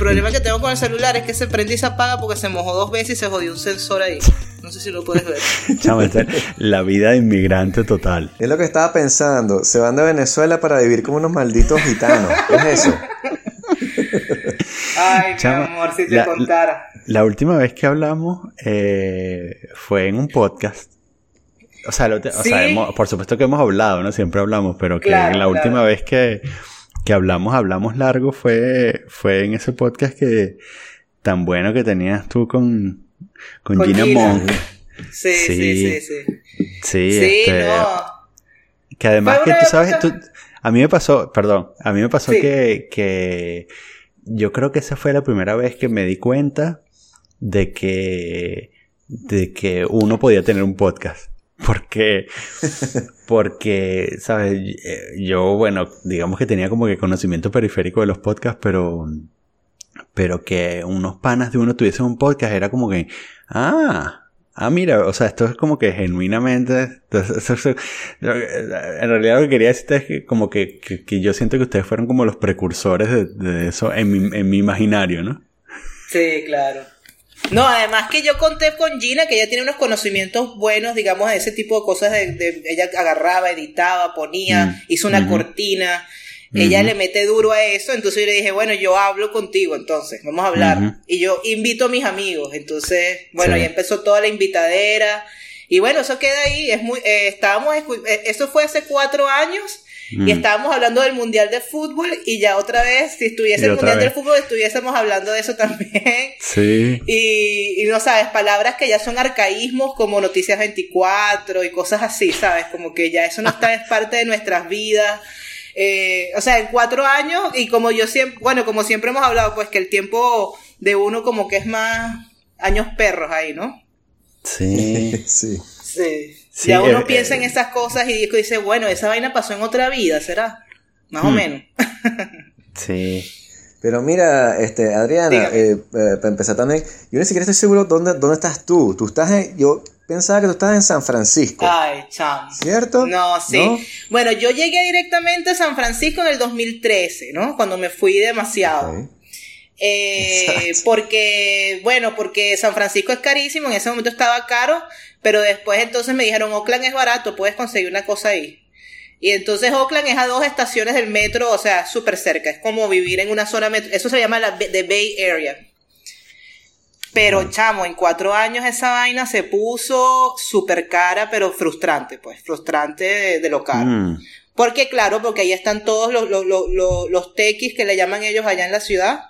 problema que tengo con el celular es que se prende y se apaga porque se mojó dos veces y se jodió un sensor ahí. No sé si lo puedes ver. Esta es la vida de inmigrante total. Es lo que estaba pensando. Se van de Venezuela para vivir como unos malditos gitanos. ¿Qué es eso? Ay, Chama, mi amor, si te la- contara. La última vez que hablamos eh, fue en un podcast. O sea, lo- o sea, Sí. hemos- por supuesto que hemos hablado, ¿no? Siempre hablamos, pero que Claro, la última claro. vez que, que hablamos, hablamos largo, fue, fue en ese podcast que tan bueno que tenías tú con, con, Con Gina, Gina. Monk. Sí, sí, Sí. sí, sí. Sí, Sí, este, no. Que además que tú sabes, tú- a mí me pasó, perdón, a mí me pasó Sí. que, que yo creo que esa fue la primera vez que me di cuenta de que, de que uno podía tener un podcast. Porque, porque, sabes, Eh, yo, bueno, digamos que tenía como que conocimiento periférico de los podcasts, pero, pero que unos panas de uno tuviesen un podcast era como que, ah, ah, mira, o sea, esto es como que genuinamente, en realidad lo que quería decirte es que como que, que, que yo siento que ustedes fueron como los precursores de, de eso en mi, en mi imaginario, ¿no? Sí, claro. No, además que yo conté con Gina que ella tiene unos conocimientos buenos, digamos, de ese tipo de cosas. De, de- ella agarraba, editaba, ponía, Mm, hizo una cortina. Ella le mete duro a eso, entonces yo le dije, bueno, yo hablo contigo, entonces, vamos a hablar. Y yo invito a mis amigos, entonces, bueno, Sí. ahí empezó toda la invitadera. Y bueno, eso queda ahí, es muy, eh, estábamos, eh, eso fue hace cuatro años. Mm. Y estábamos hablando del Mundial de Fútbol y ya otra vez, si estuviese el Mundial vez. del Fútbol, estuviésemos hablando de eso también. Sí. Y, y no sabes, palabras que ya son arcaísmos como Noticias 24 y cosas así, ¿sabes? Como que ya eso no está es parte de nuestras vidas. Eh, o sea, en cuatro años y como yo siempre, bueno, como siempre hemos hablado, pues que el tiempo de uno como que es más años perros ahí, ¿no? Sí. sí. Sí. Sí, ya uno eh, piensa eh. en esas cosas y dice, bueno, esa vaina pasó en otra vida, ¿será? Más o Mm. menos. Sí. Pero mira, este, Adriana, eh, para empezar también, yo ni siquiera estoy seguro dónde, dónde estás tú. Tú estás en, yo pensaba que tú estabas en San Francisco, Ay, chamo. ¿cierto? No, sí. ¿No? Bueno, yo llegué directamente a San Francisco en el 2013, ¿no? Cuando me fui demasiado. Eh, porque, bueno, porque San Francisco es carísimo, en ese momento estaba caro, pero después entonces me dijeron, Oakland es barato, puedes conseguir una cosa ahí. Y entonces Oakland es a dos estaciones del metro, o sea, súper cerca, es como vivir en una zona metro, eso se llama la the Bay Area. Pero chamo, en cuatro años esa vaina se puso súper cara, pero frustrante, pues, frustrante de, de lo caro. Mm. Porque claro, porque ahí están todos los, los, los, los, los tequis que le llaman ellos allá en la ciudad.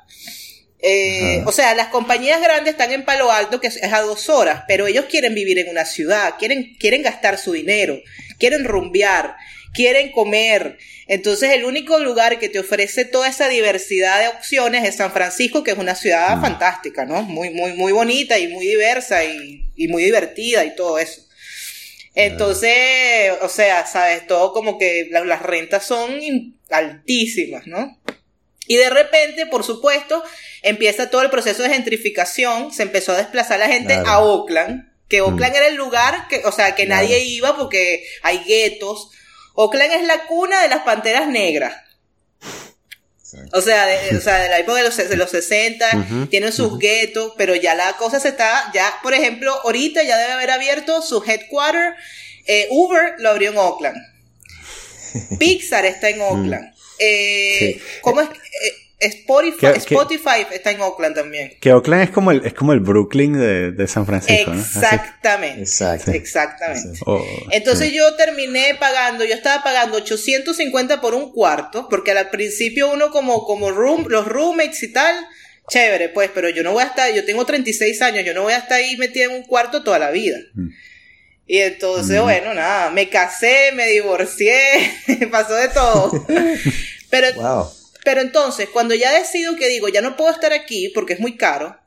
Eh, o sea, las compañías grandes están en Palo Alto, que es a dos horas, pero ellos quieren vivir en una ciudad, quieren, quieren gastar su dinero, quieren rumbear, quieren comer. Entonces, el único lugar que te ofrece toda esa diversidad de opciones es San Francisco, que es una ciudad Mm. fantástica, ¿no? Muy, muy, muy bonita y muy diversa y, y muy divertida y todo eso. Entonces, o sea, sabes, todo como que la- las rentas son altísimas, ¿no? Y de repente, por supuesto, empieza todo el proceso de gentrificación, se empezó a desplazar la gente Claro. a Oakland, que Oakland era el lugar que, o sea, que Claro. nadie iba porque hay guetos. Oakland es la cuna de las panteras negras. O sea, de, o sea, de la época de los, de los 60, Ujú, tienen sus guetos, pero ya la cosa se está, ya, por ejemplo, ahorita ya debe haber abierto su headquarter. Eh, Uber lo abrió en Oakland. Pixar está en Oakland. Eh, Sí. ¿Cómo es? Eh, Spotify, ¿Qué- qué- Spotify está en Oakland también. Que Oakland es como el, es como el Brooklyn de, de San Francisco, ¿no? Exactamente. Exacto. Exactamente. o- Entonces sí. yo terminé pagando, yo estaba pagando 850 por un cuarto, porque al principio uno como, como room, los roommates y tal, chévere, pues, pero yo no voy a estar, yo tengo 36 años, yo no voy a estar ahí metida en un cuarto toda la vida. Mm. Y entonces, Mm. bueno, nada, me casé, me divorcié, pasó de todo. Pero, Wow. pero entonces, cuando ya decido que digo, ya no puedo estar aquí porque es muy caro,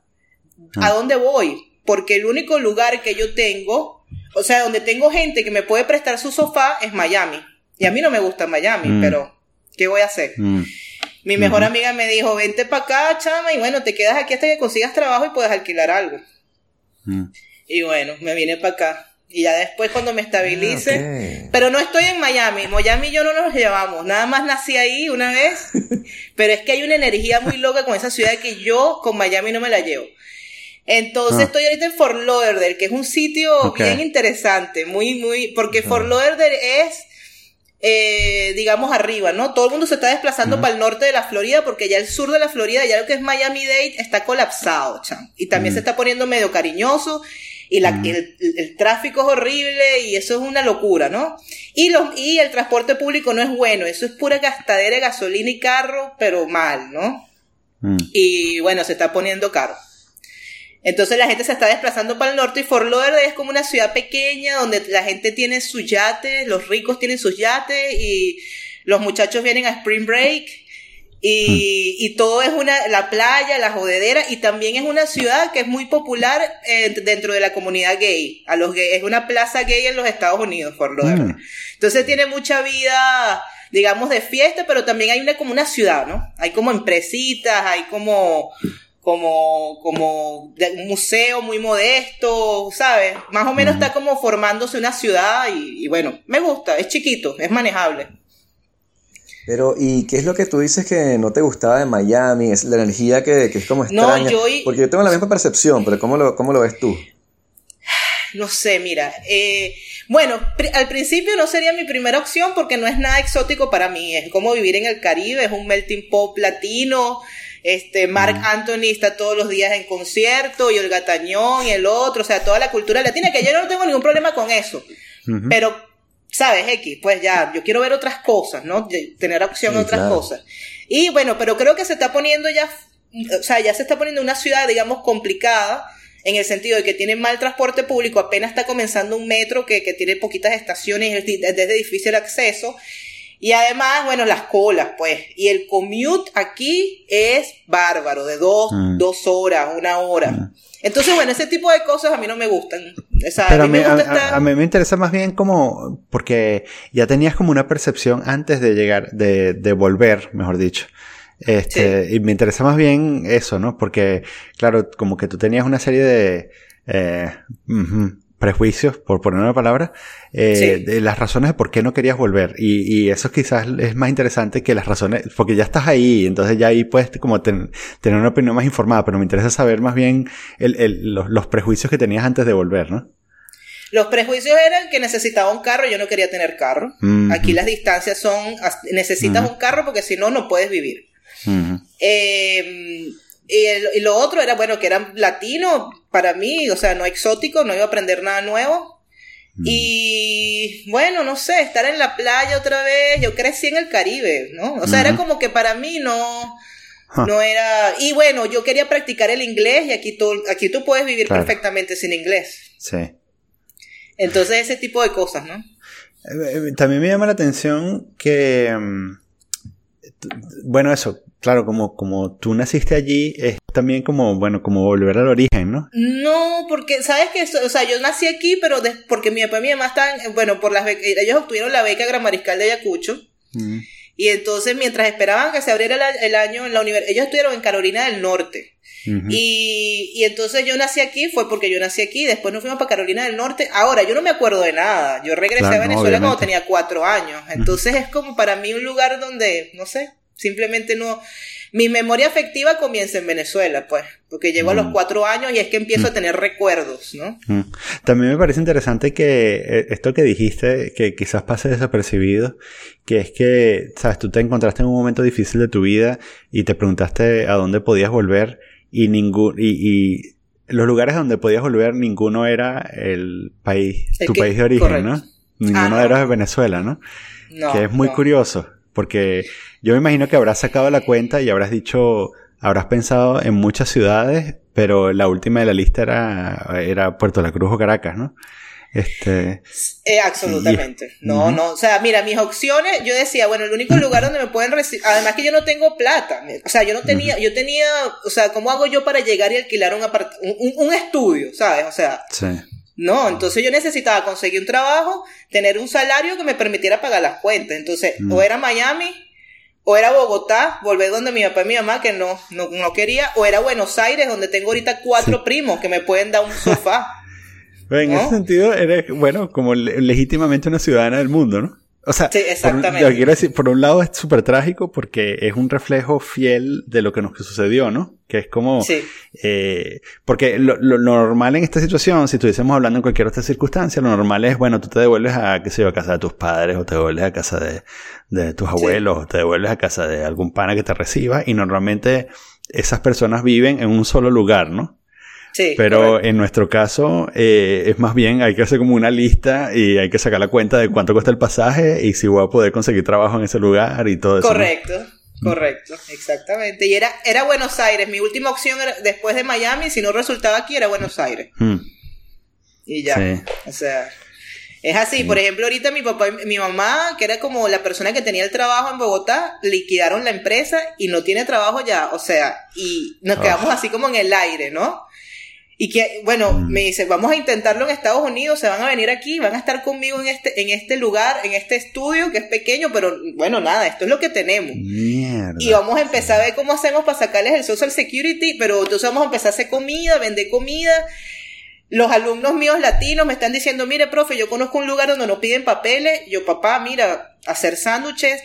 ¿a dónde voy? Porque el único lugar que yo tengo, o sea, donde tengo gente que me puede prestar su sofá es Miami. Y a mí no me gusta Miami, Mm. pero ¿qué voy a hacer? Mm. Mi mejor amiga me dijo, vente para acá, chama, y bueno, te quedas aquí hasta que consigas trabajo y puedas alquilar algo. Mm. Y bueno, me vine para acá. Y ya después cuando me estabilice. Ah. Pero no estoy en Miami. Miami y yo no nos llevamos. Nada más nací ahí una vez. pero es que hay una energía muy loca con esa ciudad que yo con Miami no me la llevo. Entonces Ah. estoy ahorita en Fort Lauderdale, que es un sitio bien interesante, muy, muy, porque Fort Lauderdale es, eh, digamos, arriba, ¿no? Todo el mundo se está desplazando para el norte de la Florida, porque ya el sur de la Florida, ya lo que es Miami-Dade, está colapsado, chan. Y también se está poniendo medio cariñoso, y la, el, el- el tráfico es horrible, y eso es una locura, ¿no? Y, los, y el transporte público no es bueno, eso es pura gastadera de gasolina y carro, pero mal, ¿no? Mm. y bueno, se está poniendo caro. Entonces la gente se está desplazando para el norte y Fort Lauderdale es como una ciudad pequeña donde la gente tiene sus yates, los ricos tienen sus yates y los muchachos vienen a Spring Break y, y todo es una, la playa, la jodedera y también es una ciudad que es muy popular eh, dentro de la comunidad gay. A los gay, es una plaza gay en los Estados Unidos, Fort Lauderdale. Mm. Entonces tiene mucha vida, digamos, de fiesta, pero también hay una como una ciudad, ¿no? Hay como empresitas, hay como como como un museo muy modesto, ¿sabes? Más o menos está como formándose una ciudad y, y bueno, me gusta, es chiquito, es manejable. Pero, ¿y qué es lo que tú dices que no te gustaba de Miami? Es la energía que, que es como No, extraña. yo Porque yo tengo la misma percepción, pero ¿cómo lo, cómo lo ves tú? No sé, mira, eh, bueno, al principio no sería mi primera opción porque no es nada exótico para mí, es como vivir en el Caribe, es un melting pop latino, este, Mark Anthony está todos los días en concierto, y Olga Tañón y el otro, o sea, toda la cultura latina, que yo no tengo ningún problema con eso, pero, ¿sabes, X? Pues ya, yo quiero ver otras cosas, ¿no? De- Tener opción a Sí, otras claro. cosas. Y bueno, pero creo que se está poniendo ya, o sea, ya se está poniendo una ciudad, digamos, complicada, en el sentido de que tiene mal transporte público, apenas está comenzando un metro que, que tiene poquitas estaciones, es, di- es de difícil acceso. Y además, bueno, las colas, pues. Y el commute aquí es bárbaro, de dos, Mm. dos horas, una hora. Entonces, bueno, ese tipo de cosas a mí no me gustan. O sea, Pero a mí me gusta a- estar... a mí me interesa más bien como, porque ya tenías como una percepción antes de llegar, de, de volver, mejor dicho. Este, Y me interesa más bien eso, ¿no? Porque, claro, como que tú tenías una serie de eh, ujú, prejuicios, por poner una palabra, eh, Sí. de las razones de por qué no querías volver. Y, y eso quizás es más interesante que las razones, porque ya estás ahí, entonces ya ahí puedes como ten- tener una opinión más informada, pero me interesa saber más bien el, el- los, los prejuicios que tenías antes de volver, ¿no? Los prejuicios eran que necesitaba un carro, yo no quería tener carro. Aquí las distancias son, as- necesitas un carro porque si no, no puedes vivir. Eh, y, el- y lo otro era, bueno, que era latino para mí, o sea, no exótico, no iba a aprender nada nuevo. Y bueno, no sé, estar en la playa otra vez, yo crecí en el Caribe, ¿no? O sea, era como que para mí no, no era... Y bueno, yo quería practicar el inglés y aquí tú, aquí tú puedes vivir Claro. perfectamente sin inglés. Sí. Entonces, ese tipo de cosas, ¿no? Eh, eh, También me llama la atención que, mm, bueno, eso, claro, como, como tú naciste allí, es también como, bueno, como volver al origen, ¿no? No, porque, ¿sabes qué? O sea, yo nací aquí, pero des- porque mi papá y mi mamá están, bueno, por las becas, ellos obtuvieron la beca gramariscal de Ayacucho. Mm. Y entonces, mientras esperaban que se abriera el año en la universidad, ellos estuvieron en Carolina del Norte. Y, y entonces yo nací aquí, fue porque yo nací aquí, después nos fuimos para Carolina del Norte. Ahora, yo no me acuerdo de nada. Yo regresé Claro, a no, Venezuela cuando tenía cuatro años. Entonces es como para mí un lugar donde, no sé, simplemente no... Mi memoria afectiva comienza en Venezuela, pues, porque llego a los Mm. cuatro años y es que empiezo a tener recuerdos, ¿no? Mm. También me parece interesante que eh, esto que dijiste, que quizás pase desapercibido, que es que, sabes, tú te encontraste en un momento difícil de tu vida y te preguntaste a dónde podías volver y ningún y, y los lugares a donde podías volver ninguno era el país, El tu que- país de origen, correcto. ¿no? Ninguno Ah, era no. de Venezuela, ¿no? No, que es muy no. curioso, porque yo me imagino que habrás sacado la cuenta y habrás dicho, habrás pensado en muchas ciudades, pero la última de la lista era, era Puerto La Cruz o Caracas, ¿no? Este, Eh, absolutamente. No, no. O sea, mira, mis opciones, yo decía, bueno, el único lugar donde me pueden recibir, además que yo no tengo plata. O sea, yo no tenía, yo tenía, o sea, ¿cómo hago yo para llegar y alquilar un, un- un estudio, ¿sabes? O sea, sí. No, entonces yo necesitaba conseguir un trabajo, tener un salario que me permitiera pagar las cuentas. Entonces, Mm. o era Miami, o era Bogotá, volver donde mi papá y mi mamá, que no, no, no quería, o era Buenos Aires, donde tengo ahorita cuatro primos que me pueden dar un sofá. en ese sentido, eres, bueno, como legítimamente una ciudadana del mundo, ¿no? O sea, exactamente. Por, quiero decir, por un lado es súper trágico porque es un reflejo fiel de lo que nos sucedió, ¿no? Que es como... Sí. Eh, porque lo, normal en esta situación, si estuviésemos hablando en cualquier otra circunstancia, lo normal es, bueno, tú te devuelves a, qué sé yo, a casa de tus padres o te devuelves a casa de, de tus abuelos o te devuelves a casa de algún pana que te reciba y normalmente esas personas viven en un solo lugar, ¿no? Pero en nuestro caso eh, es más bien hay que hacer como una lista y hay que sacar la cuenta de cuánto cuesta el pasaje y si voy a poder conseguir trabajo en ese lugar y todo eso. Correcto. Correcto, exactamente. Y era, era Buenos Aires. Mi última opción era, después de Miami, si no resultaba aquí, era Buenos Aires. Hmm. Y ya. O sea, es así. Por ejemplo, ahorita mi papá y mi mamá, que era como la persona que tenía el trabajo en Bogotá, liquidaron la empresa y no tiene trabajo ya. O sea, y nos quedamos así como en el aire, ¿no? Y que, bueno, mm. me dice, vamos a intentarlo en Estados Unidos, se van a venir aquí, van a estar conmigo en este, en este lugar, en este estudio que es pequeño, pero bueno, nada, esto es lo que tenemos. Y vamos a empezar a ver cómo hacemos para sacarles el social security, pero entonces vamos a empezar a hacer comida, vender comida. Los alumnos míos latinos me están diciendo, mire, profe, yo conozco un lugar donde no piden papeles. Yo, papá, mira, hacer sándwiches,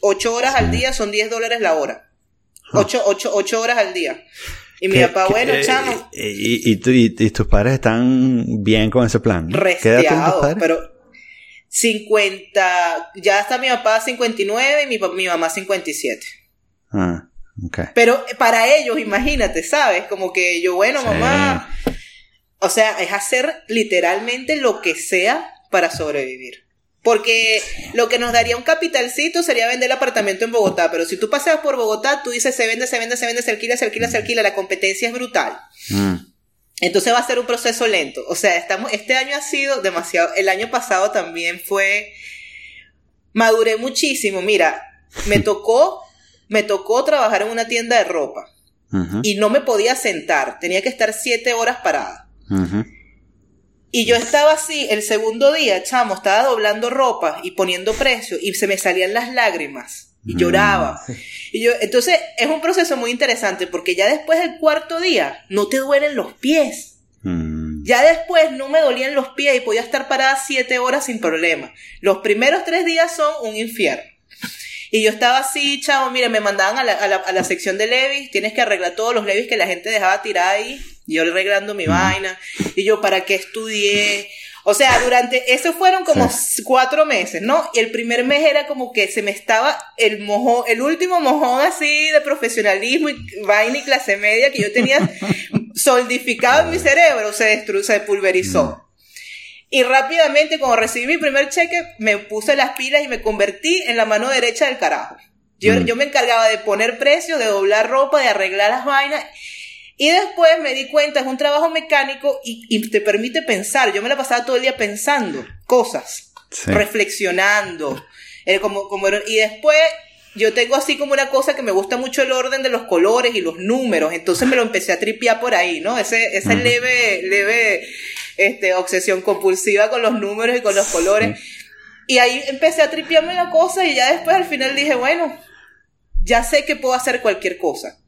ocho horas al día son 10 dólares la hora. Ocho, ocho, ocho horas al día. Y mi papá, bueno, eh, chamo. Y, y, tus padres están bien con ese plan? Resteados, pero 50, ya está mi papá 59 y mi, mi mamá 57. Ah, ok. Pero para ellos, imagínate, ¿sabes? Como que yo, bueno, mamá. O sea, es hacer literalmente lo que sea para sobrevivir. Porque lo que nos daría un capitalcito sería vender el apartamento en Bogotá. Pero si tú pasas por Bogotá, tú dices se vende, se vende, se vende, se alquila, se alquila, se alquila. La competencia es brutal. Mm. Entonces va a ser un proceso lento. O sea, estamos, este año ha sido demasiado. El año pasado también fue. Maduré muchísimo. Mira, me tocó, me tocó trabajar en una tienda de ropa. Y no me podía sentar. Tenía que estar siete horas parada. Y yo estaba así, el segundo día, chamo, estaba doblando ropa y poniendo precio y se me salían las lágrimas y mm. lloraba. Y yo, entonces es un proceso muy interesante porque ya después del cuarto día no te duelen los pies. Mm. Ya después no me dolían los pies y podía estar parada siete horas sin problema. Los primeros tres días son un infierno. Y yo estaba así, chamo, mire, me mandaban a la, a la sección de levis, tienes que arreglar todos los levis que la gente dejaba tirar ahí yo arreglando mi vaina, y yo, ¿para qué estudié? O sea, durante, eso fueron como cuatro meses, ¿no? Y el primer mes era como que se me estaba el mojón, el último mojón así de profesionalismo y vaina y clase media que yo tenía solidificado en mi cerebro, se destruyó, se pulverizó. Y rápidamente, cuando recibí mi primer cheque, me puse las pilas y me convertí en la mano derecha del carajo. Yo, mm. yo me encargaba de poner precio, de doblar ropa, de arreglar las vainas. Y después me di cuenta, es un trabajo mecánico y, te permite pensar. Yo me la pasaba todo el día pensando cosas, reflexionando. Como, como, y después yo tengo así como una cosa que me gusta mucho el orden de los colores y los números. Entonces me lo empecé a tripear por ahí, ¿no? Ese, esa leve, leve este, obsesión compulsiva con los números y con los colores. Y ahí empecé a tripearme la cosa y ya después al final dije, bueno, ya sé que puedo hacer cualquier cosa.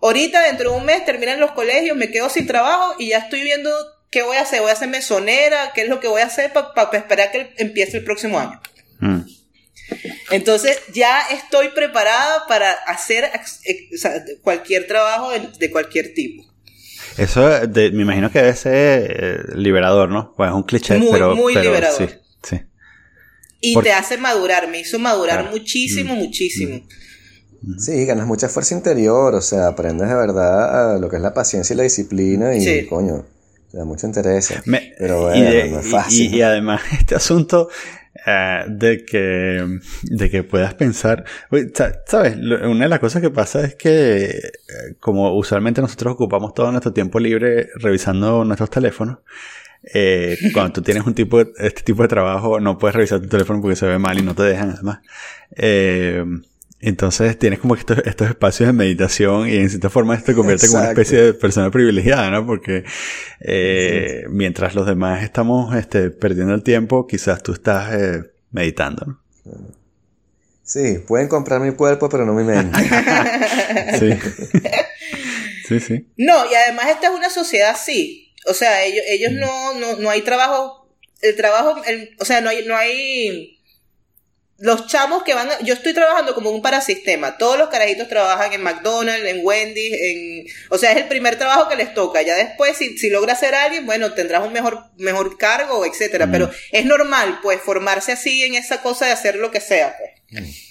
Ahorita, dentro de un mes, terminan los colegios, me quedo sin trabajo y ya estoy viendo qué voy a hacer. Voy a hacer mesonera, qué es lo que voy a hacer para esperar que empiece el próximo año. Mm. Entonces, ya estoy preparada para hacer cualquier trabajo de, cualquier tipo. Eso me imagino que debe ser eh, liberador, ¿no? Pues es un cliché, muy, pero, muy liberador. Sí, sí. Y te hace madurar, me hizo madurar muchísimo, mm. muchísimo. Mm. Sí, ganas mucha fuerza interior, o sea, aprendes de verdad a lo que es la paciencia y la disciplina y coño, te da mucho interés. pero bueno, no es fácil. Y, además este asunto eh, de que de que puedas pensar, sabes, una de las cosas que pasa es que eh, como usualmente nosotros ocupamos todo nuestro tiempo libre revisando nuestros teléfonos, eh, cuando tú tienes un tipo de, este tipo de trabajo no puedes revisar tu teléfono porque se ve mal y no te dejan además. Eh, entonces tienes como estos, estos espacios de meditación y en cierta forma esto te convierte como una especie de persona privilegiada, ¿no? Porque eh, mientras los demás estamos este, perdiendo el tiempo, quizás tú estás eh, meditando, ¿no? Sí, pueden comprar mi cuerpo, pero no mi mente. sí. sí, sí. No, y además esta es una sociedad así. O sea, ellos, ellos mm. no, no, no hay trabajo, el trabajo, o sea, no hay, no hay los chamos que van, yo estoy trabajando como un parasistema. Todos los carajitos trabajan en McDonald's, en Wendy's, en, o sea, es el primer trabajo que les toca. Ya después, si, si logra ser alguien, bueno, tendrás un mejor, mejor cargo, etcétera. Pero es normal, pues, formarse así en esa cosa de hacer lo que sea, pues.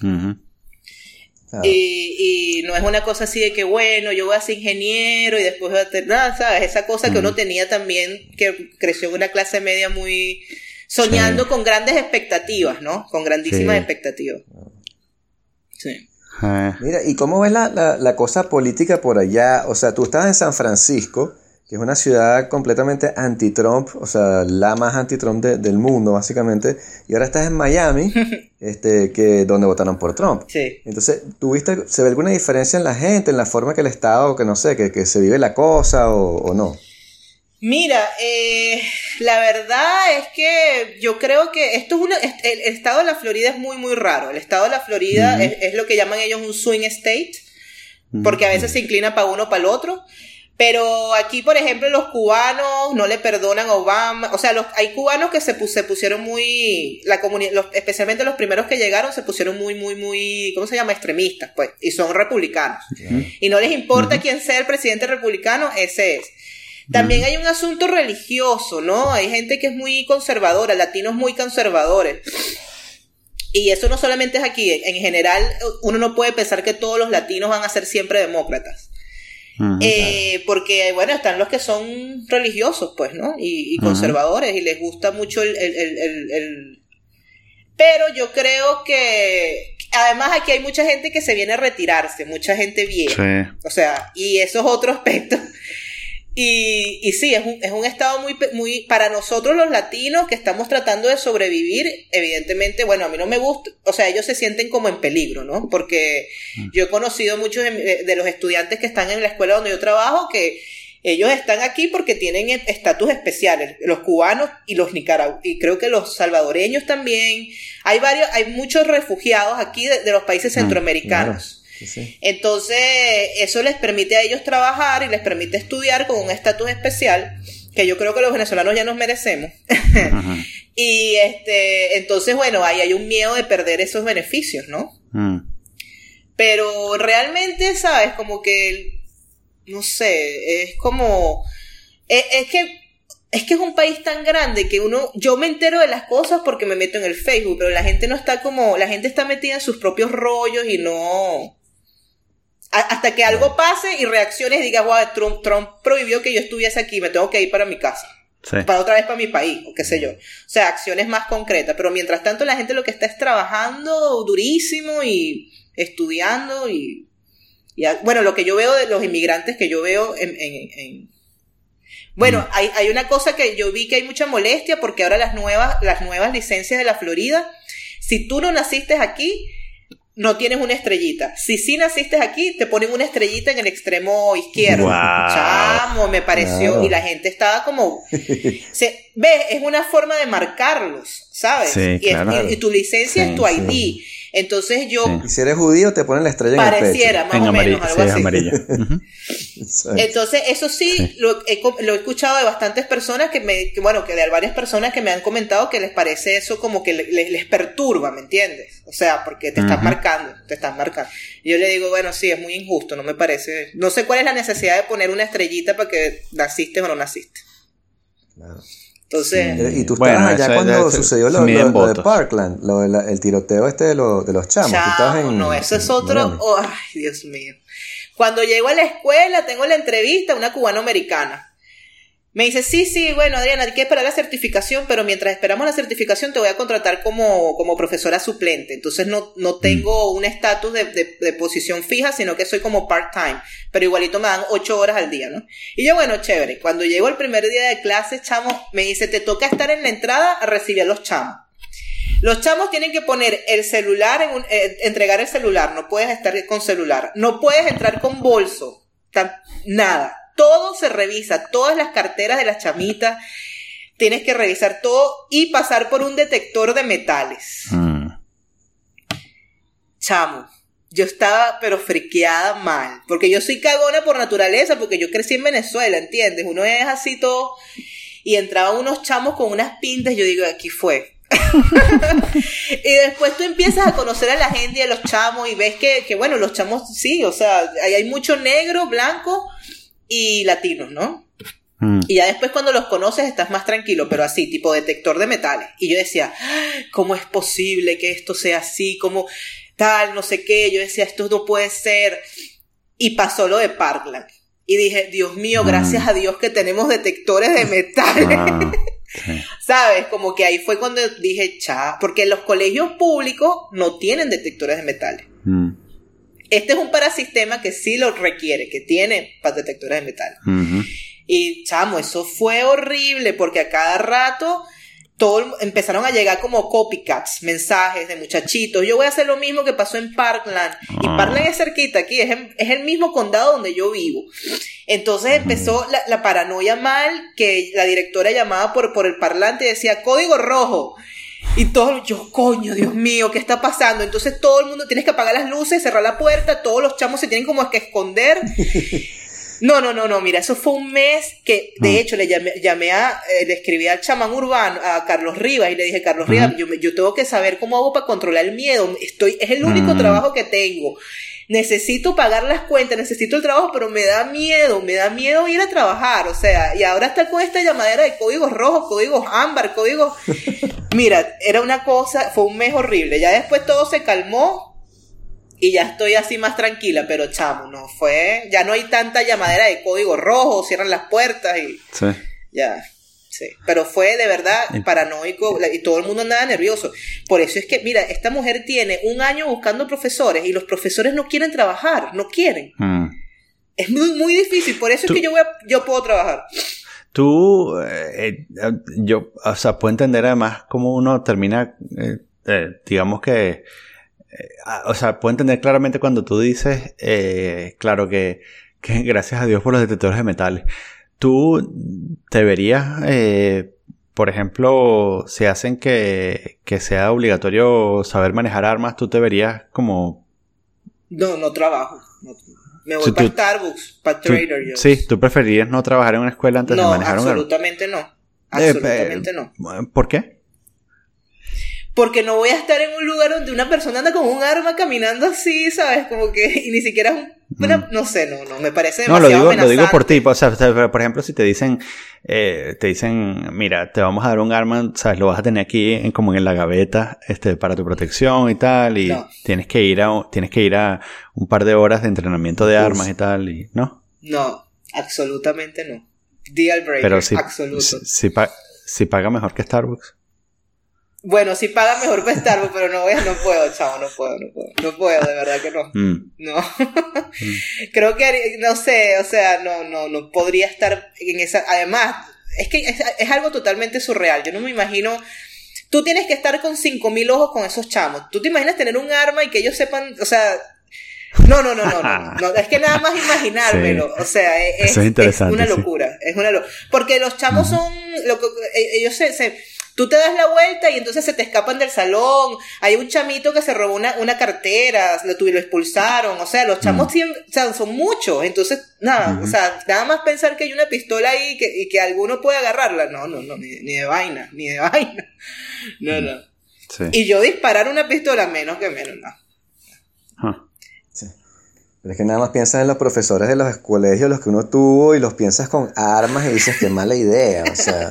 y, y, no es una cosa así de que, bueno, yo voy a ser ingeniero y después voy a tener, nada, ¿sabes? Esa cosa que uno tenía también, que creció en una clase media muy, soñando con grandes expectativas, ¿no? Con grandísimas expectativas. Sí. Ah. Mira, ¿y cómo ves la, la, cosa política por allá? O sea, tú estás en San Francisco, que es una ciudad completamente anti-Trump, o sea, la más anti-Trump del mundo, básicamente, y ahora estás en Miami, este, que donde votaron por Trump. Sí. Entonces, ¿tuviste, se ve alguna diferencia en la gente, en la forma que el Estado, que no sé, que, que se vive la cosa o, o no? Mira, eh, la verdad es que yo creo que esto es una, el estado de la Florida es muy, muy raro. El estado de la Florida es, lo que llaman ellos un swing state, porque a veces se inclina para uno o para el otro. Pero aquí, por ejemplo, los cubanos no le perdonan a Obama. O sea, los, hay cubanos que se, se pusieron muy, la comunidad, especialmente los primeros que llegaron, se pusieron muy, muy, muy, ¿cómo se llama? Extremistas, pues, y son republicanos. Y no les importa quién sea el presidente republicano, ese es. También hay un asunto religioso, ¿no? Hay gente que es muy conservadora, latinos muy conservadores. Y eso no solamente es aquí, en general uno no puede pensar que todos los latinos van a ser siempre demócratas. Eh, porque, bueno, están los que son religiosos, pues, ¿no? Y, conservadores, y les gusta mucho el, el, Pero yo creo que, además aquí hay mucha gente que se viene a retirarse, mucha gente vieja. O sea, y eso es otro aspecto y, y sí, es un, es un estado muy, muy, para nosotros los latinos que estamos tratando de sobrevivir, evidentemente, bueno, a mí no me gusta, o sea, ellos se sienten como en peligro, ¿no? Porque mm. yo he conocido muchos de, los estudiantes que están en la escuela donde yo trabajo que ellos están aquí porque tienen estatus especiales, los cubanos y los nicaragüenses, y creo que los salvadoreños también. Hay varios, hay muchos refugiados aquí de, los países mm, Entonces, eso les permite a ellos trabajar y les permite estudiar con un estatus especial que yo creo que los venezolanos ya nos merecemos. y este, entonces, bueno, ahí hay un miedo de perder esos beneficios, ¿no? Mm. Pero realmente, ¿sabes? Como que, no sé, es como, es, es, que, es que es un país tan grande que uno, yo me entero de las cosas porque me meto en el Facebook, pero la gente no está como, la gente está metida en sus propios rollos y no, hasta que algo pase y reacciones y digas, wow, Trump, prohibió que yo estuviese aquí, me tengo que ir para mi casa. Para otra vez para mi país, o qué sé yo. O sea, acciones más concretas. Pero mientras tanto, la gente lo que está es trabajando durísimo y estudiando y. bueno, lo que yo veo de los inmigrantes que yo veo en. bueno, mm. hay, hay una cosa que yo vi que hay mucha molestia porque ahora las nuevas, las nuevas licencias de la Florida, si tú no naciste aquí, no tienes una estrellita. Si sí naciste aquí, te ponen una estrellita en el extremo izquierdo. Chamo, me pareció. Y la gente estaba como. se, ¿Ves? Es una forma de marcarlos, ¿sabes? y, tu licencia es tu ID. Entonces yo... Y si eres judío te ponen la estrella en el pecho. Pareciera, más o menos, algo así. amarilla. Entonces eso sí, Lo, he, lo, he, escuchado de bastantes personas que me... bueno, que de varias personas que me han comentado que les parece eso como que les, les perturba, ¿me entiendes? O sea, porque te estás marcando, te estás marcando. Y yo le digo, bueno, sí, es muy injusto, no me parece... No sé cuál es la necesidad de poner una estrellita para que naciste o no naciste. Claro. Entonces, y tú estabas allá cuando sucedió lo, de Parkland, lo el tiroteo este de, de los chamos. no, eso es otro. Oh, ay, Dios mío. Cuando llego a la escuela, tengo la entrevista, una cubano-americana. Me dice, sí, sí, bueno, Adriana, hay que esperar la certificación, pero mientras esperamos la certificación te voy a contratar como, como profesora suplente. Entonces no, no mm. tengo un estatus de, de, posición fija, sino que soy como part-time, pero igualito me dan ocho horas al día, ¿no? Y yo, bueno, chévere. Cuando llego el primer día de clase, chamo, me dice, te toca estar en la entrada a recibir a los chamos. Los chamos tienen que poner el celular, en un, eh, entregar el celular, no puedes estar con celular, no puedes entrar con bolso, nada todo se revisa, todas las carteras de las chamitas, tienes que revisar todo y pasar por un detector de metales. Mm. Chamo, yo estaba pero friqueada mal, porque yo soy cagona por naturaleza, porque yo crecí en Venezuela, ¿entiendes? Uno es así todo y entraban unos chamos con unas pintas, yo digo, aquí fue. y después tú empiezas a conocer a la gente y a los chamos y ves que, que bueno, los chamos sí, o sea, hay, hay mucho negro, blanco y latinos, ¿no? Mm. Y ya después cuando los conoces estás más tranquilo, pero así, tipo detector de metales. Y yo decía, ¿cómo es posible que esto sea así? ¿Cómo tal? No sé qué. Yo decía, esto no puede ser. Y pasó lo de Parkland. Y dije, Dios mío, mm. gracias a Dios que tenemos detectores de metales. Ah, ¿Sabes? Como que ahí fue cuando dije, cha, porque los colegios públicos no tienen detectores de metales. Mm. Este es un parasistema que sí lo requiere, que tiene detectores de metales. Y chamo, eso fue horrible porque a cada rato todo, empezaron a llegar como copycats, mensajes de muchachitos. Yo voy a hacer lo mismo que pasó en Parkland. Y ah. Parkland es cerquita aquí, es, el mismo condado donde yo vivo. Entonces empezó la, paranoia mal, que la directora llamaba por, por el parlante y decía, código rojo. Y todo, yo, coño, Dios mío, ¿qué está pasando? Entonces todo el mundo, tienes que apagar las luces, cerrar la puerta, todos los chamos se tienen como que esconder. No, no, no, no, mira, eso fue un mes que, de mm. hecho, le llamé, a, eh, le escribí al chamán urbano, a Carlos Rivas, y le dije, Carlos Rivas, yo, yo, tengo que saber cómo hago para controlar el miedo, estoy, es el único mm. trabajo que tengo. Necesito pagar las cuentas, necesito el trabajo, pero me da miedo, me da miedo ir a trabajar, o sea, y ahora está con esta llamadera de códigos rojos, códigos ámbar, códigos... Mira, era una cosa, fue un mes horrible, ya después todo se calmó, y ya estoy así más tranquila, pero chamo, no fue, ya no hay tanta llamadera de código rojo, cierran las puertas y sí. ya, sí, pero fue de verdad paranoico y todo el mundo andaba nervioso. Por eso es que, mira, esta mujer tiene un año buscando profesores y los profesores no quieren trabajar, no quieren. Mm. Es muy, muy difícil, por eso es que yo, voy yo puedo trabajar. Tú, eh, eh, yo, o sea, puedo entender además cómo uno termina, eh, digamos que eh, ah, o sea, puedo entender claramente cuando tú dices, eh, claro que, gracias a Dios por los detectores de metales. Tú te verías, eh, por ejemplo, si hacen que, sea obligatorio saber manejar armas, tú te verías como... No, no trabajo. me voy para Starbucks, para Trader Joe's. Sí, tú preferirías no trabajar en una escuela antes de manejar un arma. Absolutamente no. Absolutamente no. ¿Por qué? Porque no voy a estar en un lugar donde una persona anda con un arma caminando así, ¿sabes? Como que, y ni siquiera es un, mm. no sé, no, no, me parece demasiado No, lo digo, lo digo por ti, o sea, por ejemplo, si te dicen, eh, te dicen, mira, te vamos a dar un arma, ¿sabes? Lo vas a tener aquí en, como en la gaveta, este, para tu protección y tal, y tienes que ir a, tienes que ir a un par de horas de entrenamiento de armas y tal, y, ¿no? No, absolutamente no. Deal breaker, Pero si, absoluto. si paga mejor que Starbucks. Bueno, si pagan mejor para Starbucks, pero no voy, no puedo, chavo, no puedo, no puedo, no puedo, de verdad que no. Mm. No. Mm. Creo que, no sé, o sea, no, no, no podría estar en esa, además, es que es, algo totalmente surreal, yo no me imagino, tú tienes que estar con cinco mil ojos con esos chamos, tú te imaginas tener un arma y que ellos sepan, o sea, no, no, no, no, no, es que nada más imaginármelo, o sea, es, es, una locura, es una locura, porque los chamos son, lo que, e, ellos se, se Tú te das la vuelta y entonces se te escapan del salón. Hay un chamito que se robó una, una cartera, lo, lo expulsaron. O sea, los chamos mm. son muchos. Entonces, nada, o sea, nada más pensar que hay una pistola ahí y que, y que alguno puede agarrarla. No, no, no, ni, de vaina, ni de vaina. No, no. Y yo disparar una pistola menos que menos, no. Ah. Pero es que nada más piensas en los profesores de los colegios, los que uno tuvo, y los piensas con armas y dices, qué mala idea. O sea,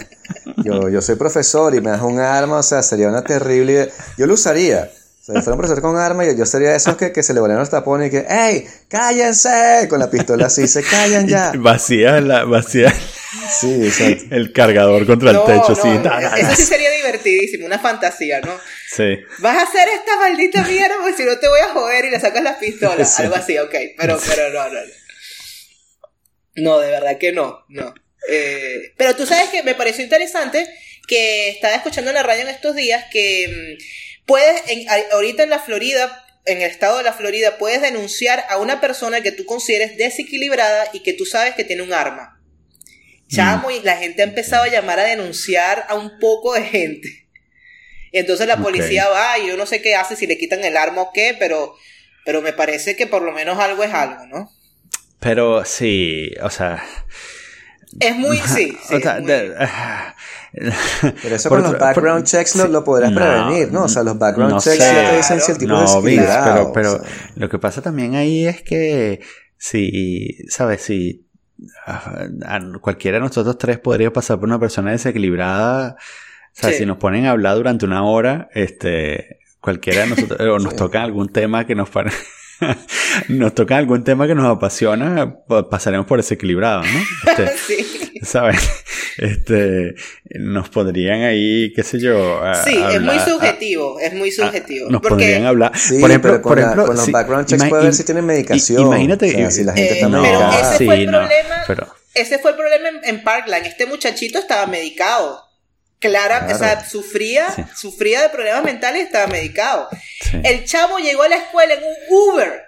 yo, yo soy profesor y me das un arma, o sea, sería una terrible... Yo lo usaría. O sea, si fuera un profesor con arma, yo, yo sería de esos que, que se le volvían los tapones y que, ¡Ey! ¡Cállense! Con la pistola así, se callan ya. Vacía la, vacía. Sí, exacto. El cargador contra el techo, sí. Eso sí sería divertidísimo, una fantasía, ¿no? Sí. Vas a hacer esta maldita mierda porque si no te voy a joder y le sacas las pistolas. Algo así, ok. Pero, pero no, no, no. No, de verdad que no, no. Eh, pero tú sabes que me pareció interesante que estaba escuchando en la radio en estos días que mm, puedes, ahorita en la Florida, en el estado de la Florida, puedes denunciar a una persona que tú consideres desequilibrada y que tú sabes que tiene un arma. Chamo, y la gente ha empezado a llamar a denunciar a un poco de gente. Y entonces la policía va y yo no sé qué hace, si le quitan el arma o qué, pero Pero me parece que por lo menos algo es algo, ¿no? Pero sí, o sea... Es muy, sí. sí Pero eso con los background checks lo, podrás prevenir, ¿no? O sea, los background checks ya te dicen si el tipo no, es pero, pero lo que pasa también ahí es que si, ¿sabes? Si cualquiera de nosotros tres podría pasar por una persona desequilibrada, o sea, si nos ponen a hablar durante una hora, este, cualquiera de nosotros, o nos toca algún tema que nos parece nos toca algún tema que nos apasiona, pasaremos por desequilibrado, ¿no? Este, sí. ¿Sabes? Este, nos podrían ahí, qué sé yo. sí, es muy subjetivo, es muy subjetivo. nos podrían hablar. por ejemplo, por ejemplo, con los background checks puede ver si tienen medicación. Imagínate, si la gente está medicada. Pero ese fue el problema. Ese fue el problema en Parkland. Este muchachito estaba medicado. Clara, o sea, sufría, sufría de problemas mentales y estaba medicado. El chavo llegó a la escuela en un Uber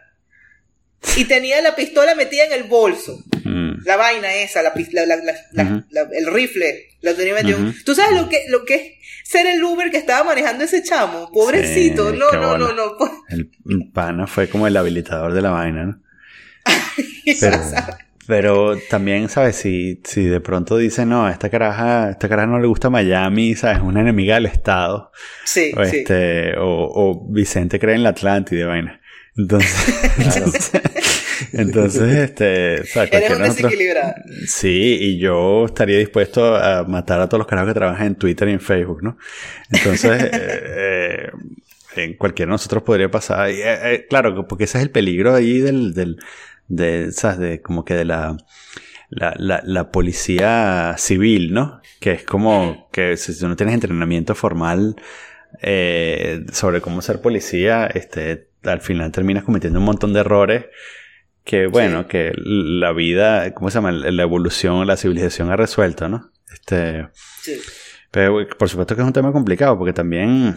y tenía la pistola metida en el bolso. Mm. La vaina esa, la, el rifle, lo tenía metido. ¿Tú sabes lo que, lo que es ser el Uber que estaba manejando ese chamo? Pobrecito, no, no, no, no, El pana fue como el habilitador de la vaina, ¿no? Pero, pero también, ¿sabes? Si, si de pronto dice, no, a esta caraja, esta caraja no le gusta Miami, ¿sabes? Es una enemiga del Estado. Sí, o este, O, Vicente cree en la Atlántida, vaina. Entonces, entonces, este, o sea, Eres un Sí, y yo estaría dispuesto a matar a todos los carajos que trabajan en Twitter y en Facebook, ¿no? Entonces, eh, eh, en cualquiera de nosotros podría pasar. Y, eh, claro, porque ese es el peligro ahí del, del de, ¿sabes? De, como que de la, la, la, la, policía civil, ¿no? Que es como que si tú no tienes entrenamiento formal eh, sobre cómo ser policía, este, al final terminas cometiendo un montón de errores que, bueno, que la vida, ¿cómo se llama? La evolución, la civilización ha resuelto, ¿no? Este, sí. Pero por supuesto que es un tema complicado porque también...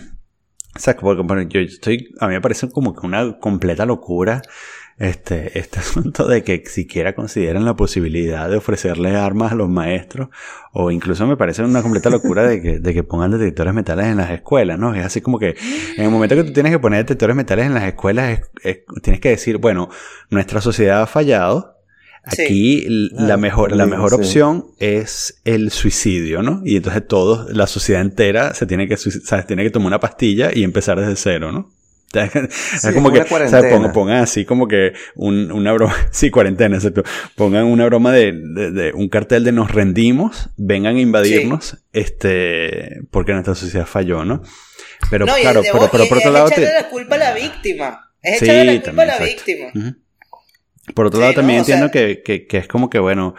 O sea, porque, bueno, yo estoy, a mí me parece como que una completa locura este, este asunto de que siquiera consideran la posibilidad de ofrecerle armas a los maestros, o incluso me parece una completa locura de que, de que pongan detectores metales en las escuelas, ¿no? Es así como que en el momento que tú tienes que poner detectores metales en las escuelas, tienes que decir, bueno, nuestra sociedad ha fallado, Aquí la mejor, la mejor opción es el suicidio, ¿no? Y entonces todos, la sociedad entera se tiene que, se tiene que tomar una pastilla y empezar desde cero, ¿no? es como que, o pongan, así como que un, una broma, sí, cuarentena, exacto. Pongan una broma de, de, un cartel de nos rendimos, vengan a invadirnos, este, porque nuestra sociedad falló, ¿no? Pero claro, pero, pero, por otro lado. Es la culpa a la víctima. Es echarle la culpa a la víctima. Por otro lado, también entiendo que, que, que, es como que, bueno,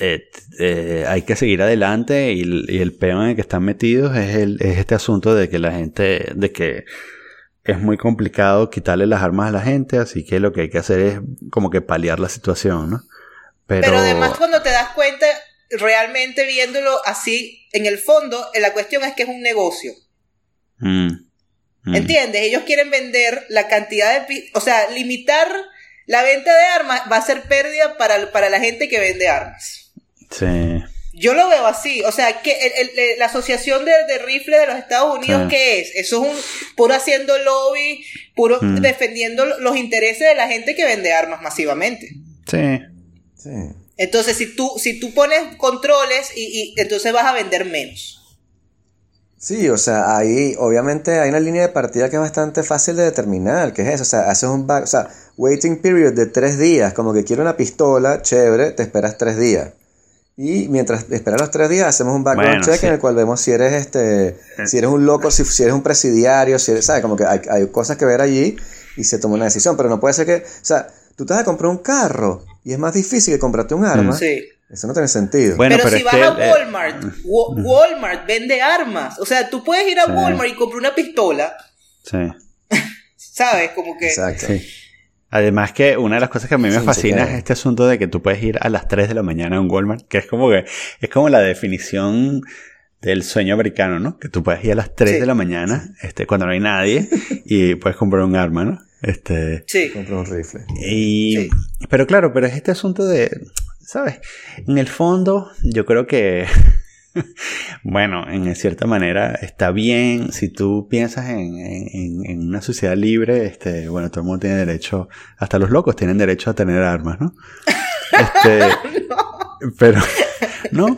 eh, eh, hay que seguir adelante y, y el peor en el que están metidos es, el, es este asunto de que la gente, de que es muy complicado quitarle las armas a la gente, así que lo que hay que hacer es como que paliar la situación, ¿no? Pero, además cuando te das cuenta, realmente viéndolo así, en el fondo, la cuestión es que es un negocio. Mm, mm. ¿Entiendes? Ellos quieren vender la cantidad de... O sea, limitar la venta de armas va a ser pérdida para, para la gente que vende armas. Sí. Yo lo veo así, o sea, que el, la Asociación de, de Rifle de los Estados Unidos, ¿qué es? Eso es un puro haciendo lobby, puro mm. defendiendo los intereses de la gente que vende armas masivamente. Sí. sí. Entonces, si tú, si tú pones controles, y, y, entonces vas a vender menos. Sí, o sea, ahí obviamente hay una línea de partida que es bastante fácil de determinar, que es eso, o sea, haces un back, o sea, waiting period de tres días, como que quiero una pistola, chévere, te esperas tres días. Y mientras esperas los tres días, hacemos un background check en el cual vemos si eres este, eh. si eres un loco, si, eres un presidiario, si eres, ¿sabes? Como que hay, cosas que ver allí y se toma una decisión. Pero no puede ser que, o sea, tú te vas a comprar un carro y es más difícil que comprarte un arma. Sí. Eso no tiene sentido. pero, si vas a eh, Walmart, Walmart vende armas. O sea, tú puedes ir a Walmart y comprar una pistola. Sí. ¿Sabes? Como que. Exacto. Además que una de las cosas que a mí me fascina es este asunto de que tú puedes ir a las 3 de la mañana a un Walmart, que es como que es como la definición del sueño americano, ¿no? Que tú puedes ir a las 3 de la mañana, este, cuando no hay nadie, y puedes comprar un arma, ¿no? Este, sí. Comprar un rifle. Y, Pero claro, pero es este asunto de, ¿sabes? En el fondo, yo creo que bueno, en cierta manera está bien si tú piensas en, en, una sociedad libre, este, bueno, todo el mundo tiene derecho, hasta los locos tienen derecho a tener armas, ¿no? Este, Pero, ¿no?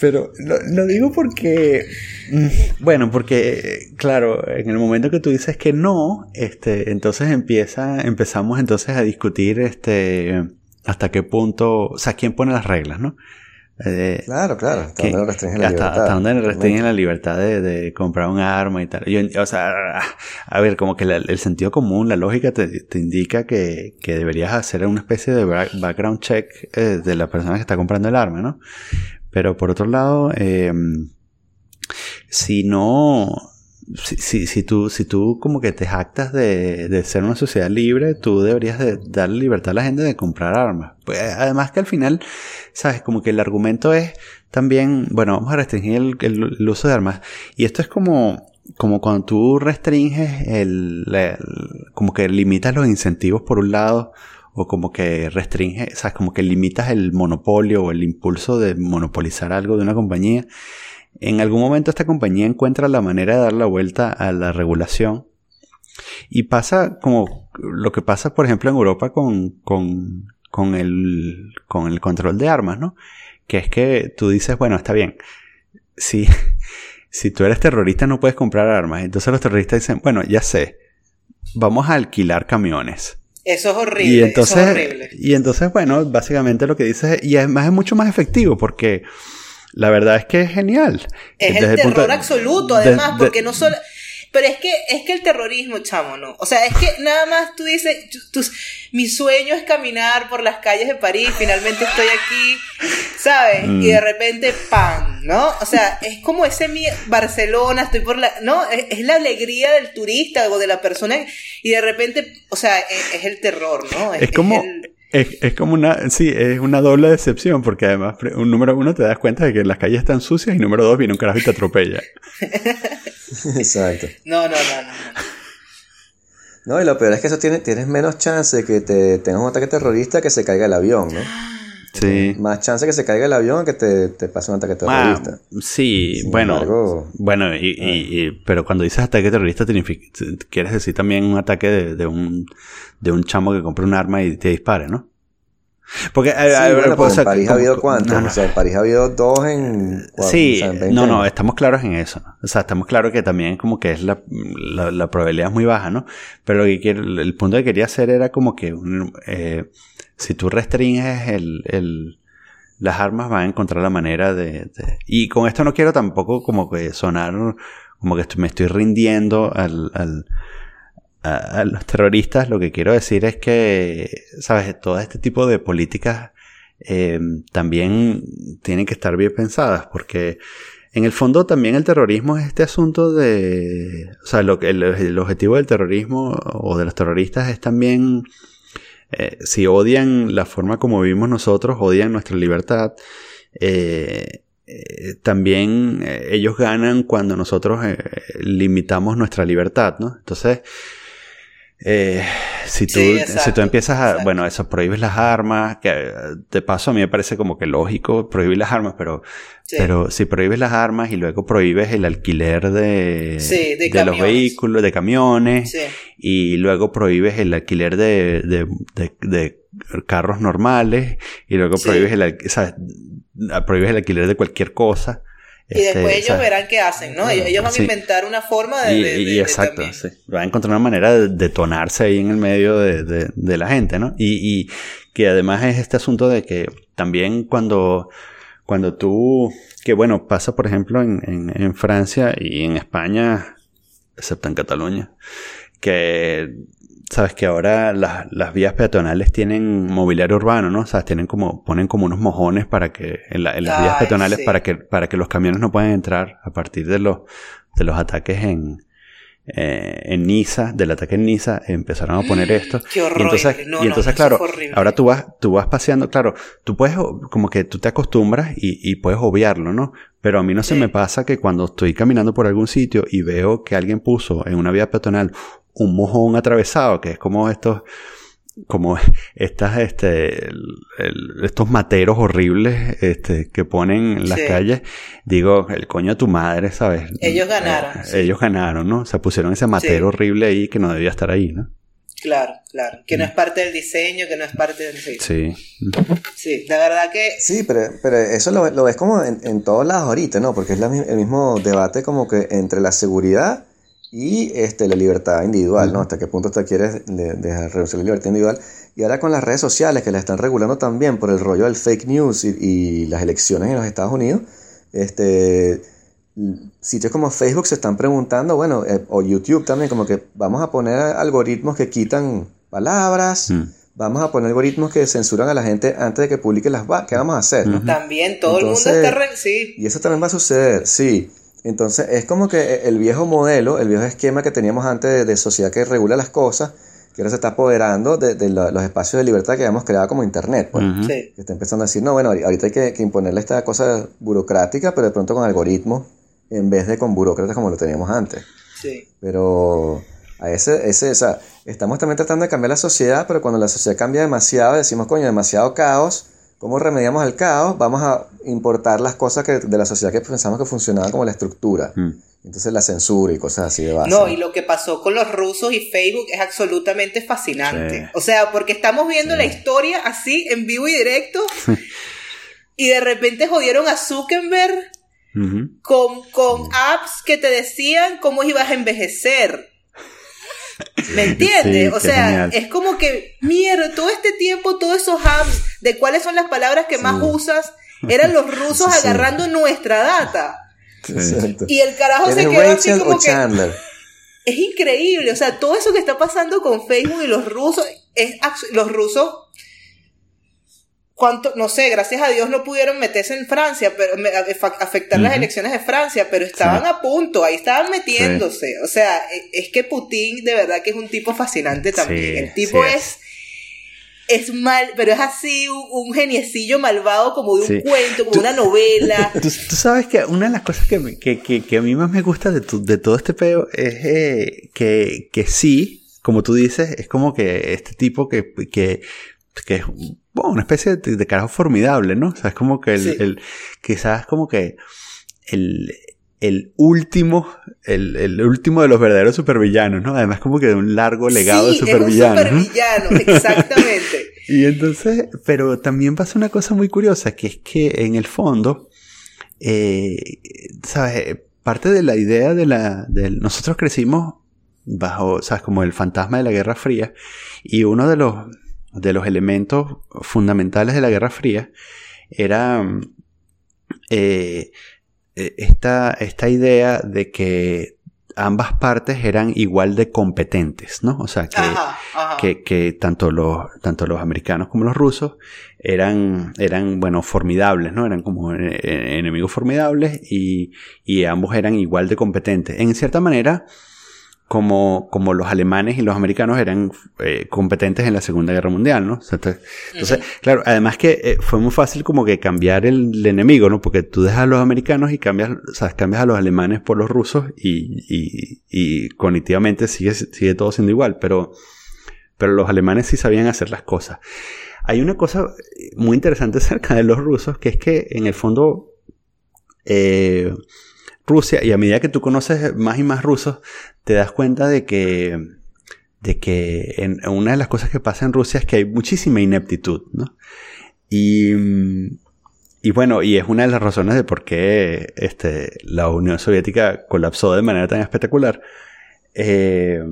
Pero lo, digo porque, mm, bueno, porque, claro, en el momento que tú dices que no, este, entonces empieza, empezamos entonces a discutir, este, hasta qué punto, o sea, quién pone las reglas, ¿no? Eh, claro, claro, hasta dónde restringen la libertad. Hasta dónde restringen la libertad de, comprar un arma y tal. o sea, a ver, como que el sentido común, la lógica te, indica que, deberías hacer una especie de background check eh, de la persona que está comprando el arma, ¿no? Pero por otro lado, eh, si no, si, si, tú, si tú como que te jactas de, de ser una sociedad libre, tú deberías de libertad a la gente de comprar armas. Pues, además que al final, sabes, como que el argumento es también, bueno, vamos a restringir el, uso de armas. Y esto es como, como cuando tú restringes el, como que limitas los incentivos por un lado, o como que restringes, sabes, como que limitas el monopolio o el impulso de monopolizar algo de una compañía en algún momento esta compañía encuentra la manera de dar la vuelta a la regulación y pasa como lo que pasa, por ejemplo, en Europa con, con, con, el, con el control de armas, ¿no? Que es que tú dices, bueno, está bien, si, si tú eres terrorista no puedes comprar armas. Entonces los terroristas dicen, bueno, ya sé, vamos a alquilar camiones. Eso es horrible. Y entonces, eso es horrible. Y entonces, bueno, básicamente lo que dices, y además es mucho más efectivo porque la verdad es que es genial. Es el terror absoluto, además, porque no solo... Pero es que, es que el terrorismo, chamo, ¿no? O sea, es que nada más tú dices, mi sueño es caminar por las calles de París, finalmente estoy aquí, ¿sabes? Y de mm. repente, ¡pam! ¿No? O sea, es como ese mi Barcelona, estoy por la... ¿No? Es, la alegría del turista o de la persona y de repente, o sea, es, el terror, ¿no? Es, como... Es, es, como una, sí, es una doble decepción, porque además, un número uno, te das cuenta de que las calles están sucias, y número dos, viene un carajo y te atropella. Exacto. No, no, no, no. No, y lo peor es que eso tiene, tienes menos chance que te tengas un ataque terrorista que se caiga el avión, ¿no? Sí. Más chance que se caiga el avión que te, te pase un ataque terrorista. sí, bueno. bueno, y, y, ah. pero cuando dices ataque terrorista, quieres decir también un ataque de, un, de un chamo que compra un arma y te dispare, ¿no? Porque en París ha habido cuántos, o sea, en París ha habido dos en... Sí, no, no, estamos claros en eso. O sea, estamos claros que también como que es la, la, probabilidad es muy baja, ¿no? Pero lo que quiero, el punto que quería hacer era como que eh, si tú restringes el, el, las armas van a encontrar la manera de, Y con esto no quiero tampoco como que sonar como que me estoy rindiendo al, al a, los terroristas, lo que quiero decir es que, ¿sabes? Todo este tipo de políticas eh, también tienen que estar bien pensadas, porque en el fondo también el terrorismo es este asunto de, o sea, lo, el, el objetivo del terrorismo o de los terroristas es también, eh, si odian la forma como vivimos nosotros, odian nuestra libertad, eh, también ellos ganan cuando nosotros limitamos nuestra libertad, ¿no? Entonces, eh, si, tú, si tú empiezas a, bueno, eso, prohíbes las armas, que de paso a mí me parece como que lógico prohibir las armas, pero, pero si prohíbes las armas y luego prohíbes el alquiler de, de, los vehículos, de camiones, y luego prohíbes el alquiler de, de, de carros normales, y luego prohíbes el, o sea, prohíbes el alquiler de cualquier cosa. Y después este, ellos verán qué hacen, ¿no? Ellos van a inventar una forma de... Y, exacto, sí. Van a encontrar una manera de detonarse ahí en el medio de, la gente, ¿no? Y, que además es este asunto de que también cuando, cuando tú... Que bueno, pasa por ejemplo en, en, en Francia y en España, excepto en Cataluña, que sabes que ahora las, las, vías peatonales tienen mobiliario urbano, ¿no? O sea, tienen como, ponen como unos mojones para que, en, las vías peatonales para que, para que los camiones no puedan entrar a partir de los, de los ataques en, eh, en Niza, del ataque en Niza, empezaron a poner esto. Qué horror. Y entonces, y entonces claro, ahora tú vas, tú vas paseando, claro, tú puedes, como que tú te acostumbras y, y puedes obviarlo, ¿no? Pero a mí no se me pasa que cuando estoy caminando por algún sitio y veo que alguien puso en una vía peatonal un mojón atravesado, que es como estos, como estas, este, estos materos horribles, este, que ponen en las calles, digo, el coño de tu madre, ¿sabes? Ellos ganaron. Eh, ellos ganaron, ¿no? O sea, pusieron ese matero horrible ahí que no debía estar ahí, ¿no? Claro, claro. Que no es parte del diseño, que no es parte del... Sí. Sí, la verdad que... Sí, pero, pero eso lo, lo ves como en, en, todos lados ahorita, ¿no? Porque es el mismo debate como que entre la seguridad y este, la libertad individual, ¿no? Hasta qué punto te quieres dejar reducir la libertad individual. Y ahora con las redes sociales que la están regulando también por el rollo del fake news y, y las elecciones en los Estados Unidos, este sitios como Facebook se están preguntando, bueno, eh, o YouTube también, como que vamos a poner algoritmos que quitan palabras, mm. vamos a poner algoritmos que censuran a la gente antes de que publique las... ¿Qué vamos a hacer? También todo el mundo está... sí. Y eso también va a suceder, sí. Entonces es como que el viejo modelo, el viejo esquema que teníamos antes de, sociedad que regula las cosas, que ahora se está apoderando de, los espacios de libertad que habíamos creado como Internet. Pues, Que está empezando a decir, no, bueno, ahorita hay que, que imponerle esta cosa burocrática, pero de pronto con algoritmos en vez de con burócratas como lo teníamos antes. Sí. Pero a ese, ese, o sea, estamos también tratando de cambiar la sociedad, pero cuando la sociedad cambia demasiado, decimos, coño, demasiado caos, ¿cómo remediamos el caos? Vamos a importar las cosas que, de la sociedad que pensamos que funcionaban como la estructura. Mm. Entonces la censura y cosas así de base. No, y lo que pasó con los rusos y Facebook es absolutamente fascinante. O sea, porque estamos viendo la historia así, en vivo y directo, y de repente jodieron a Zuckerberg con, con apps que te decían cómo ibas a envejecer. ¿Me entiendes? o sea, es como que, mierda, todo este tiempo, todos esos apps de cuáles son las palabras que más usas, eran los rusos agarrando nuestra data. Y el carajo se quedó así como que... Es increíble, o sea, todo eso que está pasando con Facebook y los rusos, es, los rusos cuánto, no sé, gracias a Dios no pudieron meterse en Francia, pero afectar las elecciones de Francia, pero estaban a punto, ahí estaban metiéndose. O sea, e, es que Putin de verdad que es un tipo fascinante también. El tipo es es mal, pero es así un, geniecillo malvado como de un cuento, como una novela. Tú, sabes que una de las cosas que, que, que, a mí más me gusta de, de todo este peo es eh, que, que sí, como tú dices, es como que este tipo que, que, que es una especie de, carajo formidable, ¿no? O sea, es como que el, el quizás como que el, el último, el, el, último de los verdaderos supervillanos, ¿no? Además como que de un largo legado de supervillanos. Es un supervillano, exactamente. y entonces, pero también pasa una cosa muy curiosa, que es que en el fondo, eh, ¿sabes? Parte de la idea de la, de, nosotros crecimos bajo, ¿sabes? Como el fantasma de la Guerra Fría, y uno de los, de los elementos fundamentales de la Guerra Fría era eh, e, esta, esta idea de que ambas partes eran igual de competentes, ¿no? O sea, que, que, tanto, los, tanto los americanos como los rusos eran, eran bueno, formidables, ¿no? Eran como eh, enemigos formidables y, y ambos eran igual de competentes. En cierta manera, como, como los alemanes y los americanos eran eh, competentes en la Segunda Guerra Mundial, ¿no? Entonces, claro, además que eh, fue muy fácil como que cambiar el, enemigo, ¿no? Porque tú dejas a los americanos y cambias, o sea, cambias a los alemanes por los rusos y, y, y cognitivamente sigue, sigue todo siendo igual, pero, pero los alemanes sí sabían hacer las cosas. Hay una cosa muy interesante acerca de los rusos, que es que en el fondo, eh, Rusia, y a medida que tú conoces más y más rusos, te das cuenta de que, de que en, una de las cosas que pasa en Rusia es que hay muchísima ineptitud, ¿no? Y, y bueno, y es una de las razones de por qué este, la Unión Soviética colapsó de manera tan espectacular. Eh,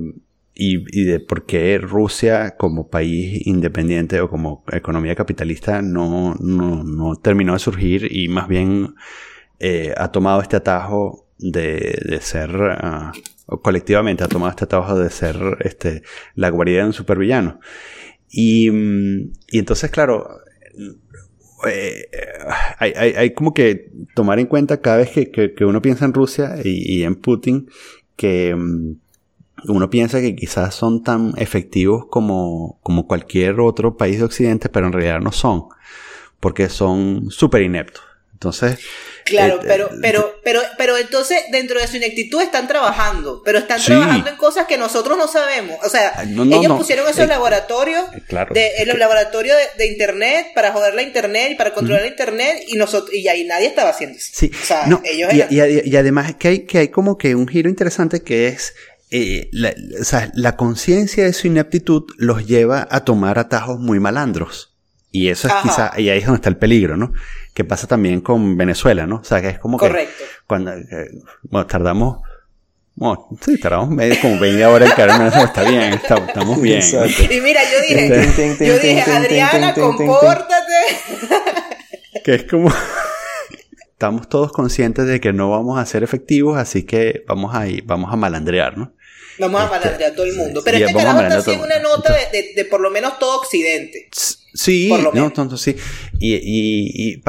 y, y, de por qué Rusia como país independiente o como economía capitalista no, no, no terminó de surgir y más bien eh, ha tomado este atajo de, ser, uh, colectivamente ha tomado este atajo de ser este, la guarida de un supervillano. Y, mm, y entonces, claro, eh, hay, hay, hay, como que tomar en cuenta cada vez que, que, uno piensa en Rusia y, en Putin, que um, uno piensa que quizás son tan efectivos como, como cualquier otro país de Occidente, pero en realidad no son, porque son súper ineptos. Entonces, Claro, eh, pero, pero, pero, pero entonces dentro de su ineptitud están trabajando, pero están trabajando en cosas que nosotros no sabemos. O sea, ellos pusieron esos laboratorios, claro. de, en los laboratorios de, internet para joder la internet y para controlar la internet y nosotros y ahí nadie estaba haciendo eso. Sí. O sea, ellos y, y, además que hay que hay como que un giro interesante que es eh, la, o sea, la conciencia de su ineptitud los lleva a tomar atajos muy malandros. Y eso es quizá, y ahí es donde está el peligro, ¿no? Que pasa también con Venezuela, ¿no? O sea, que es como Correcto. que cuando, eh, bueno, tardamos, bueno, sí, tardamos medio como 20 horas en caer está bien, estamos bien. Y mira, yo dije, yo dije, Adriana, compórtate. Que es como, estamos todos conscientes de que no vamos a ser efectivos, así que vamos a ir, vamos a malandrear, ¿no? Vamos a malandrear a todo el mundo. Pero este carajo está haciendo una nota de, de, por lo menos todo Occidente. Sí, no, tonto, sí. Y, y,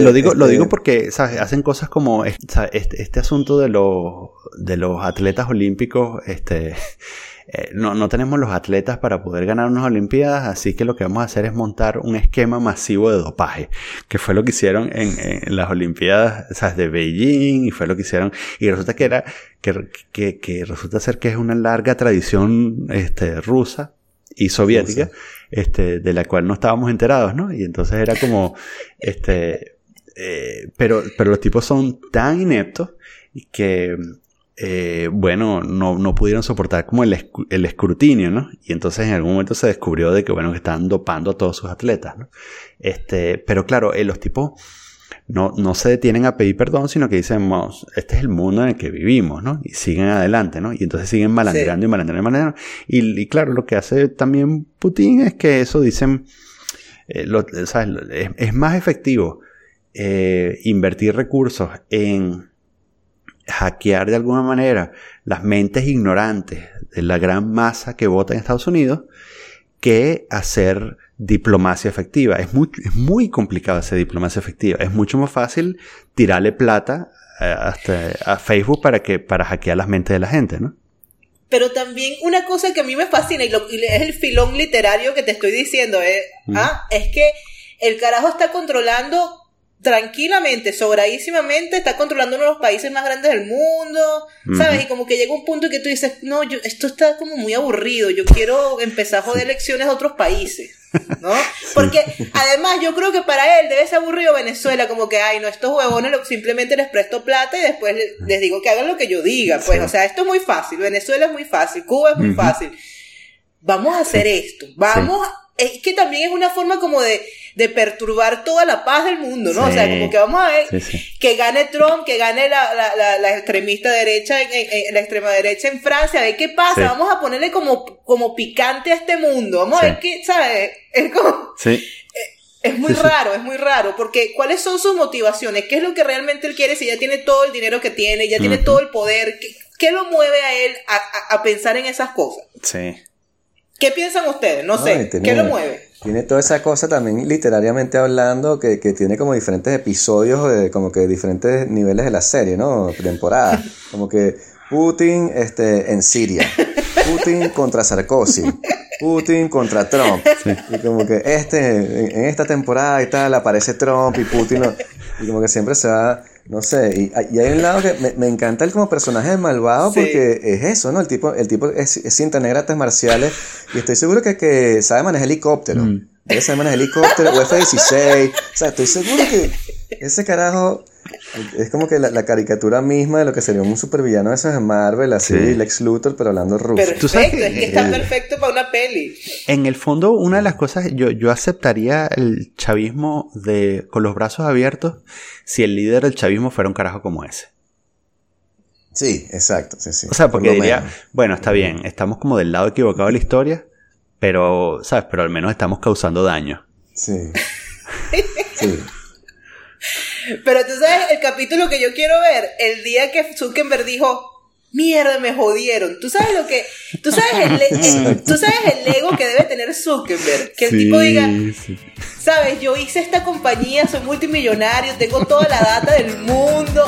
lo digo, lo digo porque ¿sabes? hacen cosas como este, este, asunto de los de los atletas olímpicos, este eh, no, no tenemos los atletas para poder ganar unas Olimpiadas, así que lo que vamos a hacer es montar un esquema masivo de dopaje, que fue lo que hicieron en, en las Olimpiadas ¿sabes? de Beijing y fue lo que hicieron, y resulta que era, que, que, que resulta ser que es una larga tradición este, rusa y soviética, este, de la cual no estábamos enterados, ¿no? Y entonces era como, este, eh, pero, pero los tipos son tan ineptos que eh, bueno, no, no, pudieron soportar como el, escrutinio, ¿no? Y entonces en algún momento se descubrió de que, bueno, que estaban dopando a todos sus atletas, ¿no? Este, pero claro, eh, los tipos no, no se detienen a pedir perdón, sino que dicen, este es el mundo en el que vivimos, ¿no? Y siguen adelante, ¿no? Y entonces siguen malandrando y malandrando y malandrando. Y, claro, lo que hace también Putin es que eso dicen, eh, Es, más efectivo invertir recursos en hackear de alguna manera las mentes ignorantes de la gran masa que vota en Estados Unidos que hacer diplomacia efectiva. Es muy, es muy complicado hacer diplomacia efectiva. Es mucho más fácil tirarle plata eh, a Facebook para, que, para hackear las mentes de la gente, ¿no? Pero también una cosa que a mí me fascina y, es el filón literario que te estoy diciendo, es, ah, es que el carajo está controlando tranquilamente, sobradísimamente, está controlando uno de los países más grandes del mundo, ¿sabes? Y como que llega un punto en que tú dices, no, yo, esto está como muy aburrido, yo quiero empezar a joder elecciones de otros países, ¿no? Porque además yo creo que para él debe ser aburrido Venezuela, como que, ay, no, estos huevones simplemente les presto plata y después les, digo que hagan lo que yo diga, pues, o sea, esto es muy fácil, Venezuela es muy fácil, Cuba es muy fácil. Vamos a hacer esto, vamos, es que también es una forma como de de perturbar toda la paz del mundo, ¿no? o sea, como que vamos a ver que gane Trump, que gane la, la, la, extremista derecha, en, la extrema derecha en Francia, a ver qué pasa, vamos a ponerle como, como picante a este mundo, vamos a ver qué, ¿sabes? Es como... Eh, es muy raro, es muy raro, porque ¿cuáles son sus motivaciones? ¿Qué es lo que realmente él quiere si ya tiene todo el dinero que tiene, ya tiene todo el poder? ¿Qué, lo mueve a él a, a, pensar en esas cosas? Sí. ¿Qué piensan ustedes? No sé, ¿qué lo mueve? Tiene toda esa cosa también literariamente hablando que, tiene como diferentes episodios de como que diferentes niveles de la serie, ¿no? Temporada. Como que Putin este, en Siria, Putin contra Sarkozy, Putin contra Trump. Y como que este, en, esta temporada y tal, aparece Trump y Putin. y como que siempre se va, no sé. Y, hay un lado que me, encanta él como personaje malvado porque es eso, ¿no? El tipo, el tipo es, es cinta negra, artes marciales. Y estoy seguro que, que sabe manejar helicóptero. Mm. Debe saber manejar helicóptero o F-16. O sea, estoy seguro que ese carajo es como que la, caricatura misma de lo que sería un supervillano de esos de Marvel, así, Lex Luthor, pero hablando ruso. Perfecto, es que está perfecto para una peli. En el fondo, una de las cosas, yo, yo aceptaría el chavismo de, con los brazos abiertos si el líder del chavismo fuera un carajo como ese. Sí, exacto. Sí, sí, o sea, porque diría, bueno, está bien, estamos como del lado equivocado de la historia, pero, ¿sabes? Pero al menos estamos causando daño. Sí. sí. Pero tú sabes, el capítulo que yo quiero ver, el día que Zuckerberg dijo, mierda, me jodieron. Tú sabes lo que, tú sabes el, tú sabes el ego que debe tener Zuckerberg, que el tipo diga, sabes, yo hice esta compañía, soy multimillonario, tengo toda la data del mundo